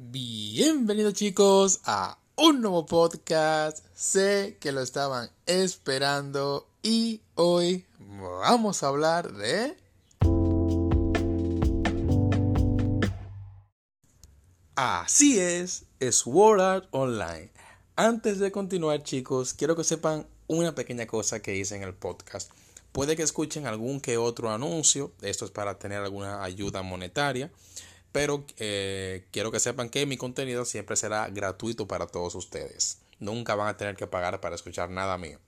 Bienvenidos chicos a un nuevo podcast. Sé que lo estaban esperando y hoy vamos a hablar de... Así es, Sword Art Online. Antes de continuar chicos, quiero que sepan una pequeña cosa que hice en el podcast. Puede que escuchen algún que otro anuncio, esto es para tener alguna ayuda monetaria. Pero eh, quiero que sepan que mi contenido siempre será gratuito para todos ustedes. Nunca van a tener que pagar para escuchar nada mío.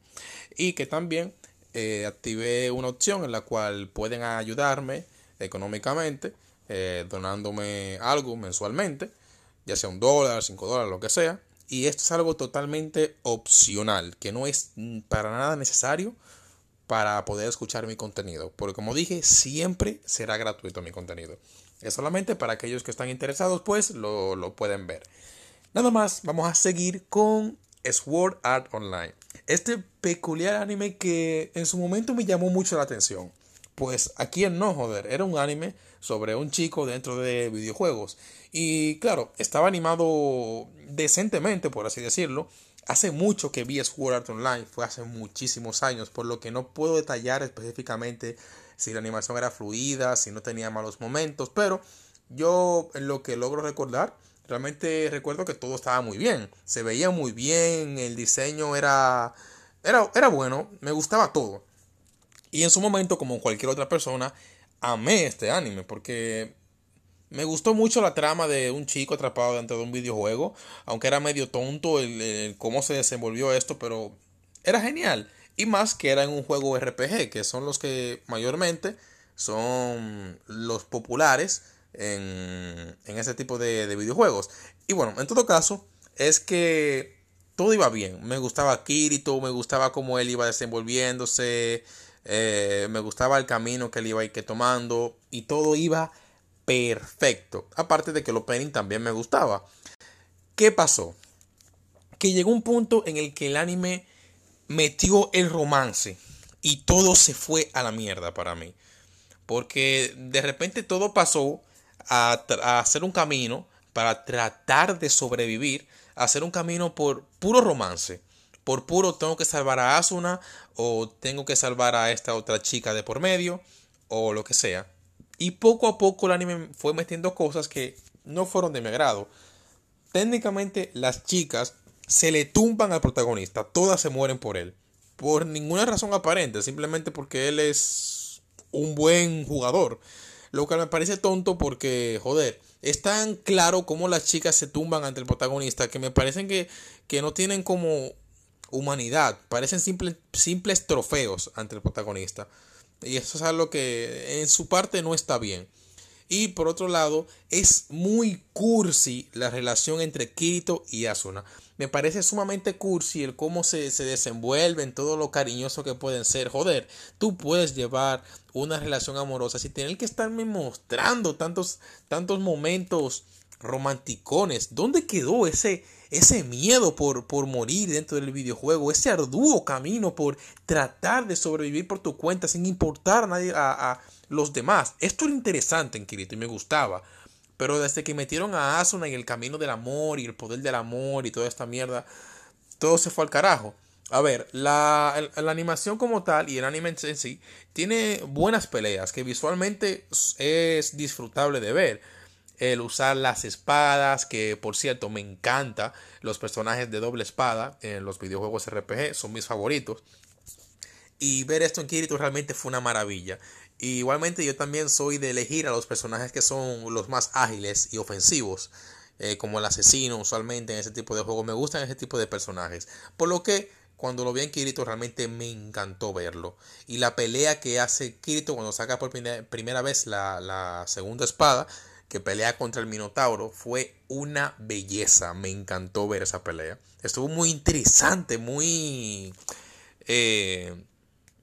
Y que también eh, activé una opción en la cual pueden ayudarme económicamente, eh, donándome algo mensualmente, ya sea un dólar, cinco dólares, lo que sea. Y esto es algo totalmente opcional, que no es para nada necesario para poder escuchar mi contenido. Porque como dije, siempre será gratuito mi contenido. Es solamente para aquellos que están interesados, pues lo, lo pueden ver. Nada más, vamos a seguir con Sword Art Online. Este peculiar anime que en su momento me llamó mucho la atención. Pues aquí en no joder, era un anime sobre un chico dentro de videojuegos. Y claro, estaba animado decentemente, por así decirlo. Hace mucho que vi Sword Art Online, fue hace muchísimos años, por lo que no puedo detallar específicamente si la animación era fluida, si no tenía malos momentos, pero yo en lo que logro recordar, realmente recuerdo que todo estaba muy bien, se veía muy bien, el diseño era, era, era bueno, me gustaba todo. Y en su momento, como cualquier otra persona, amé este anime porque me gustó mucho la trama de un chico atrapado dentro de un videojuego, aunque era medio tonto el, cómo se desenvolvió esto, pero era genial. Y más que era en un juego RPG, que son los que mayormente son los populares en, en ese tipo de, videojuegos. Y bueno, en todo caso, es que todo iba bien. Me gustaba Kirito, me gustaba cómo él iba desenvolviéndose, eh, me gustaba el camino que él iba que tomando y todo iba perfecto. Aparte de que el opening también me gustaba. ¿Qué pasó? Que llegó un punto en el que el anime metió el romance y todo se fue a la mierda para mí. Porque de repente todo pasó a, hacer un camino para tratar de sobrevivir, a hacer un camino por puro romance. Por puro tengo que salvar a Asuna o tengo que salvar a esta otra chica de por medio o lo que sea. Y poco a poco el anime fue metiendo cosas que no fueron de mi agrado. Técnicamente las chicas se le tumban al protagonista, todas se mueren por él. Por ninguna razón aparente, simplemente porque él es un buen jugador. Lo que me parece tonto porque, joder, es tan claro como las chicas se tumban ante el protagonista que me parecen que, que no tienen como humanidad, parecen simples trofeos ante el protagonista. Y eso es algo que en su parte no está bien. Y por otro lado, es muy cursi la relación entre Kirito y Asuna. Me parece sumamente cursi el cómo se, se desenvuelven, todo lo cariñoso que pueden ser. Joder, tú puedes llevar una relación amorosa sin tener que estarme mostrando tantos, tantos momentos romanticones. ¿Dónde quedó ese, ese miedo por, por morir dentro del videojuego? Ese arduo camino por tratar de sobrevivir por tu cuenta sin importar a nadie, a, los demás. Esto era interesante en Kirito y me gustaba. Pero desde que metieron a Asuna y el camino del amor y el poder del amor y toda esta mierda, todo se fue al carajo. A ver, la, la, animación como tal y el anime en sí tiene buenas peleas que visualmente es disfrutable de ver. El usar las espadas, que por cierto me encanta. Los personajes de doble espada en los videojuegos RPG son mis favoritos. Y ver esto en Kirito realmente fue una maravilla igualmente yo también soy de elegir a los personajes que son los más ágiles y ofensivos. Eh, como el asesino usualmente en ese tipo de juegos. Me gustan ese tipo de personajes. Por lo que cuando lo vi en Kirito realmente me encantó verlo. Y la pelea que hace Kirito cuando saca por primera, vez la, la, segunda espada, que pelea contra el Minotauro, fue una belleza. Me encantó ver esa pelea. Estuvo muy interesante, muy... Eh,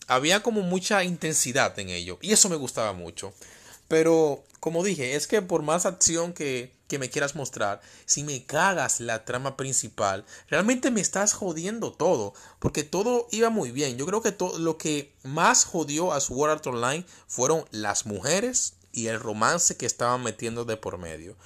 había como mucha intensidad en ello y eso me gustaba mucho. Pero, como dije, es que por más acción que, que me quieras mostrar, si me cagas la trama principal, realmente me estás jodiendo todo, porque todo iba muy bien. Yo creo que lo que más jodió a Sword Art Online fueron las mujeres y el romance que estaban metiendo de por medio.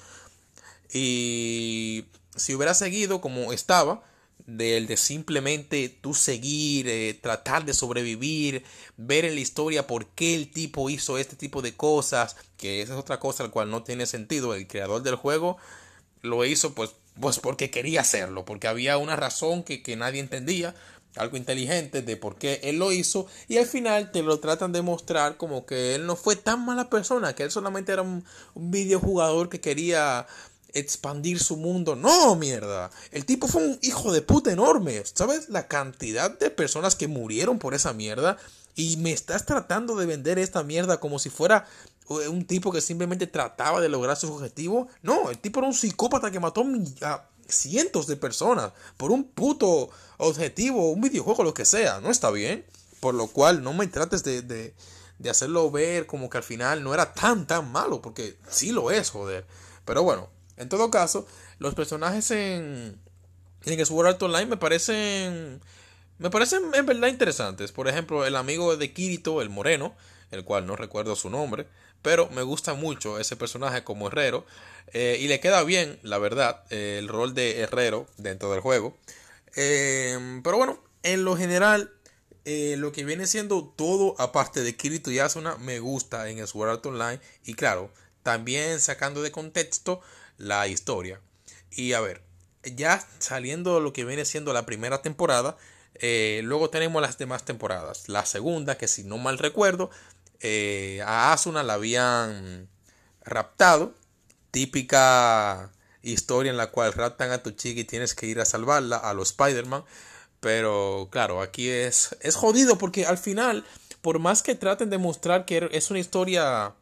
Y si hubiera seguido como estaba, del de simplemente tú seguir, eh, tratar de sobrevivir, ver en la historia por qué el tipo hizo este tipo de cosas, que esa es otra cosa al cual no tiene sentido. El creador del juego lo hizo pues, pues porque quería hacerlo, porque había una razón que, que nadie entendía, algo inteligente de por qué él lo hizo y al final te lo tratan de mostrar como que él no fue tan mala persona, que él solamente era un, un videojugador que quería expandir su mundo. No, mierda. El tipo fue un hijo de puta enorme. ¿Sabes la cantidad de personas que murieron por esa mierda? Y me estás tratando de vender esta mierda como si fuera eh, un tipo que simplemente trataba de lograr su objetivo. No, el tipo era un psicópata que mató a cientos de personas por un puto objetivo, un videojuego, lo que sea. No está bien. Por lo cual no me trates de, de, de hacerlo ver como que al final no era tan, tan malo. Porque sí lo es, joder. Pero bueno, en todo caso, los personajes en, en Sword Art Online me parecen. Me parecen en verdad interesantes. Por ejemplo, el amigo de Kirito, el moreno, el cual no recuerdo su nombre, pero me gusta mucho ese personaje como herrero. Eh, y le queda bien, la verdad, el rol de herrero dentro del juego. Eh, pero bueno, en lo general, eh, lo que viene siendo todo, aparte de Kirito y Asuna, me gusta en Sword Art Online. Y claro, también sacando de contexto la historia. Y a ver, ya saliendo lo que viene siendo la primera temporada, eh, luego tenemos las demás temporadas. La segunda, que si no mal recuerdo, eh, a Asuna la habían raptado. Típica historia en la cual raptan a tu chica y tienes que ir a salvarla a los Spider-Man. Pero claro, aquí es, es jodido porque al final, por más que traten de mostrar que es una historia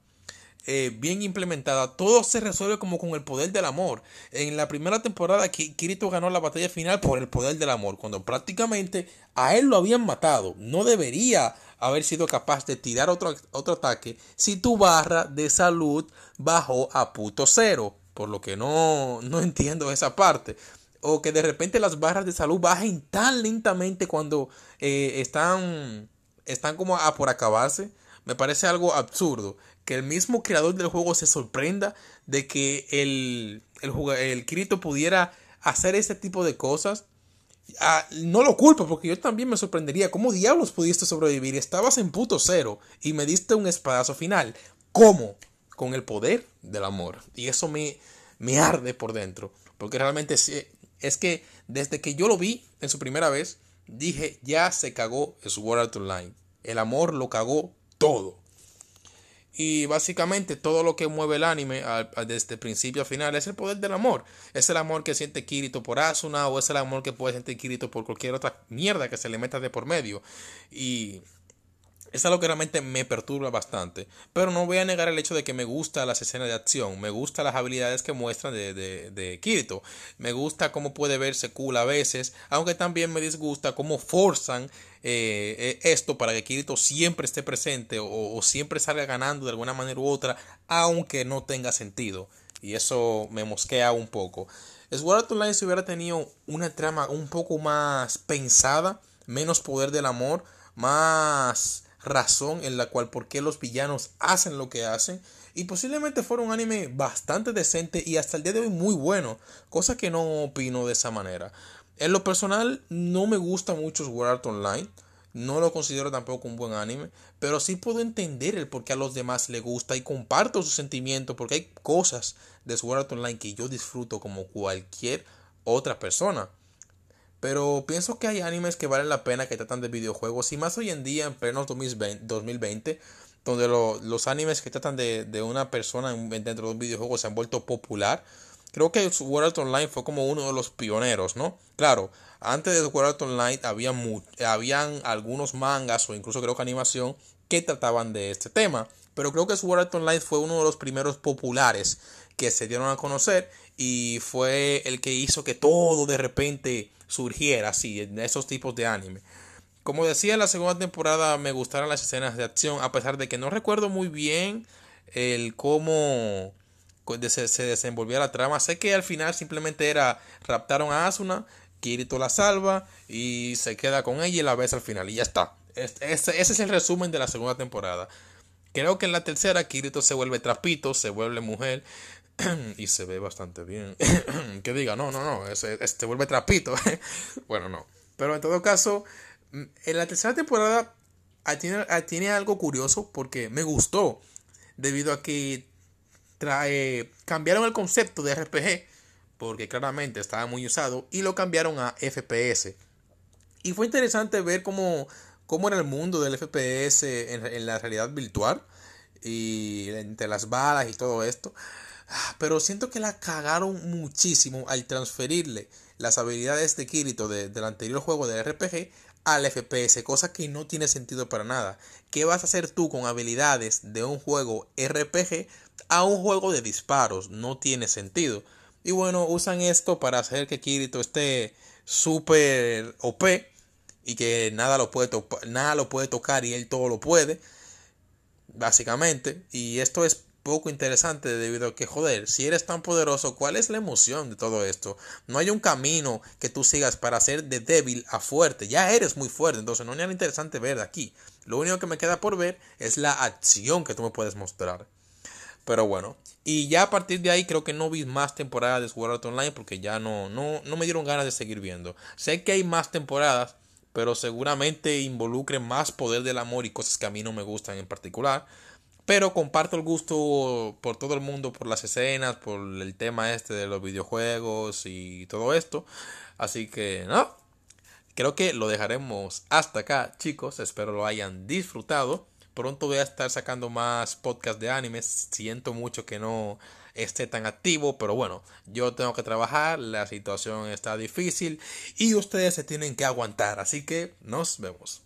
eh, bien implementada, todo se resuelve como con el poder del amor. En la primera temporada, Kirito ganó la batalla final por el poder del amor, cuando prácticamente a él lo habían matado. No debería haber sido capaz de tirar otro, otro ataque si tu barra de salud bajó a puto cero. Por lo que no, no entiendo esa parte. O que de repente las barras de salud bajen tan lentamente cuando eh, están, están como a por acabarse. Me parece algo absurdo que el mismo creador del juego se sorprenda de que el, el, el Kirito pudiera hacer ese tipo de cosas. Ah, no lo culpo, porque yo también me sorprendería. ¿Cómo diablos pudiste sobrevivir? Estabas en puto cero y me diste un espadazo final. ¿Cómo? Con el poder del amor. Y eso me, me arde por dentro. Porque realmente es que desde que yo lo vi en su primera vez, dije, ya se cagó Sword Art Online. El amor lo cagó todo. Y básicamente todo lo que mueve el anime desde principio a final es el poder del amor. Es el amor que siente Kirito por Asuna o es el amor que puede sentir Kirito por cualquier otra mierda que se le meta de por medio. Y es algo que realmente me perturba bastante. Pero no voy a negar el hecho de que me gusta las escenas de acción. Me gusta las habilidades que muestran de, de, de Kirito. Me gusta cómo puede verse cool a veces. Aunque también me disgusta cómo forzan eh, eh, esto para que Kirito siempre esté presente o, siempre salga ganando de alguna manera u otra. Aunque no tenga sentido. Y eso me mosquea un poco. Sword Art Online si hubiera tenido una trama un poco más pensada. Menos poder del amor. Más razón en la cual por qué los villanos hacen lo que hacen y posiblemente fuera un anime bastante decente y hasta el día de hoy muy bueno, cosa que no opino de esa manera. En lo personal no me gusta mucho Sword Art Online, no lo considero tampoco un buen anime, pero sí puedo entender el por qué a los demás le gusta y comparto su sentimiento porque hay cosas de Sword Art Online que yo disfruto como cualquier otra persona. Pero pienso que hay animes que valen la pena que tratan de videojuegos y más hoy en día en pleno 2020, donde los animes que tratan de, una persona dentro de un videojuego se han vuelto popular. Creo que Art Online fue como uno de los pioneros, ¿no? Claro, antes de Art Online había habían algunos mangas o incluso creo que animación que trataban de este tema. Pero creo que Sword Art Online fue uno de los primeros populares que se dieron a conocer y fue el que hizo que todo de repente surgiera así, en esos tipos de anime. Como decía, en la segunda temporada me gustaron las escenas de acción, a pesar de que no recuerdo muy bien el cómo se, desenvolvía la trama. Sé que al final simplemente era raptaron a Asuna, Kirito la salva y se queda con ella y la besa al final y ya está. ese es el resumen de la segunda temporada. Creo que en la tercera Kirito se vuelve trapito, se vuelve mujer, y se ve bastante bien. que diga, no, no, no, este vuelve trapito. bueno, no. Pero en todo caso, mm, en la tercera temporada ah, tiene, ah, tiene algo curioso porque me gustó. Debido a que trae, cambiaron el concepto de RPG. Porque claramente estaba muy usado. Y lo cambiaron a FPS. Y fue interesante ver cómo, cómo era el mundo del FPS en, en la realidad virtual. Y entre las balas y todo esto. Pero siento que la cagaron muchísimo al transferirle las habilidades de Kirito del anterior juego de RPG al FPS, cosa que no tiene sentido para nada. ¿Qué vas a hacer tú con habilidades de un juego RPG a un juego de disparos? No tiene sentido. Y bueno, usan esto para hacer que Kirito esté súper OP y que nada lo, puede nada lo puede tocar y él todo lo puede. Básicamente. Y esto es poco interesante debido a que, joder, si eres tan poderoso, ¿cuál es la emoción de todo esto? No hay un camino que tú sigas para ser de débil a fuerte. Ya eres muy fuerte, entonces no hay nada interesante ver aquí. Lo único que me queda por ver es la acción que tú me puedes mostrar. Pero bueno, y ya a partir de ahí creo que no vi más temporadas de Sword Art Online porque ya no, no, no me dieron ganas de seguir viendo. Sé que hay más temporadas, pero seguramente involucren más poder del amor y cosas que a mí no me gustan en particular. Pero comparto el gusto por todo el mundo, por las escenas, por el tema este de los videojuegos y todo esto. Así que, no. Creo que lo dejaremos hasta acá, chicos. Espero lo hayan disfrutado. Pronto voy a estar sacando más podcasts de animes. Siento mucho que no esté tan activo, pero bueno, yo tengo que trabajar, la situación está difícil y ustedes se tienen que aguantar. Así que nos vemos.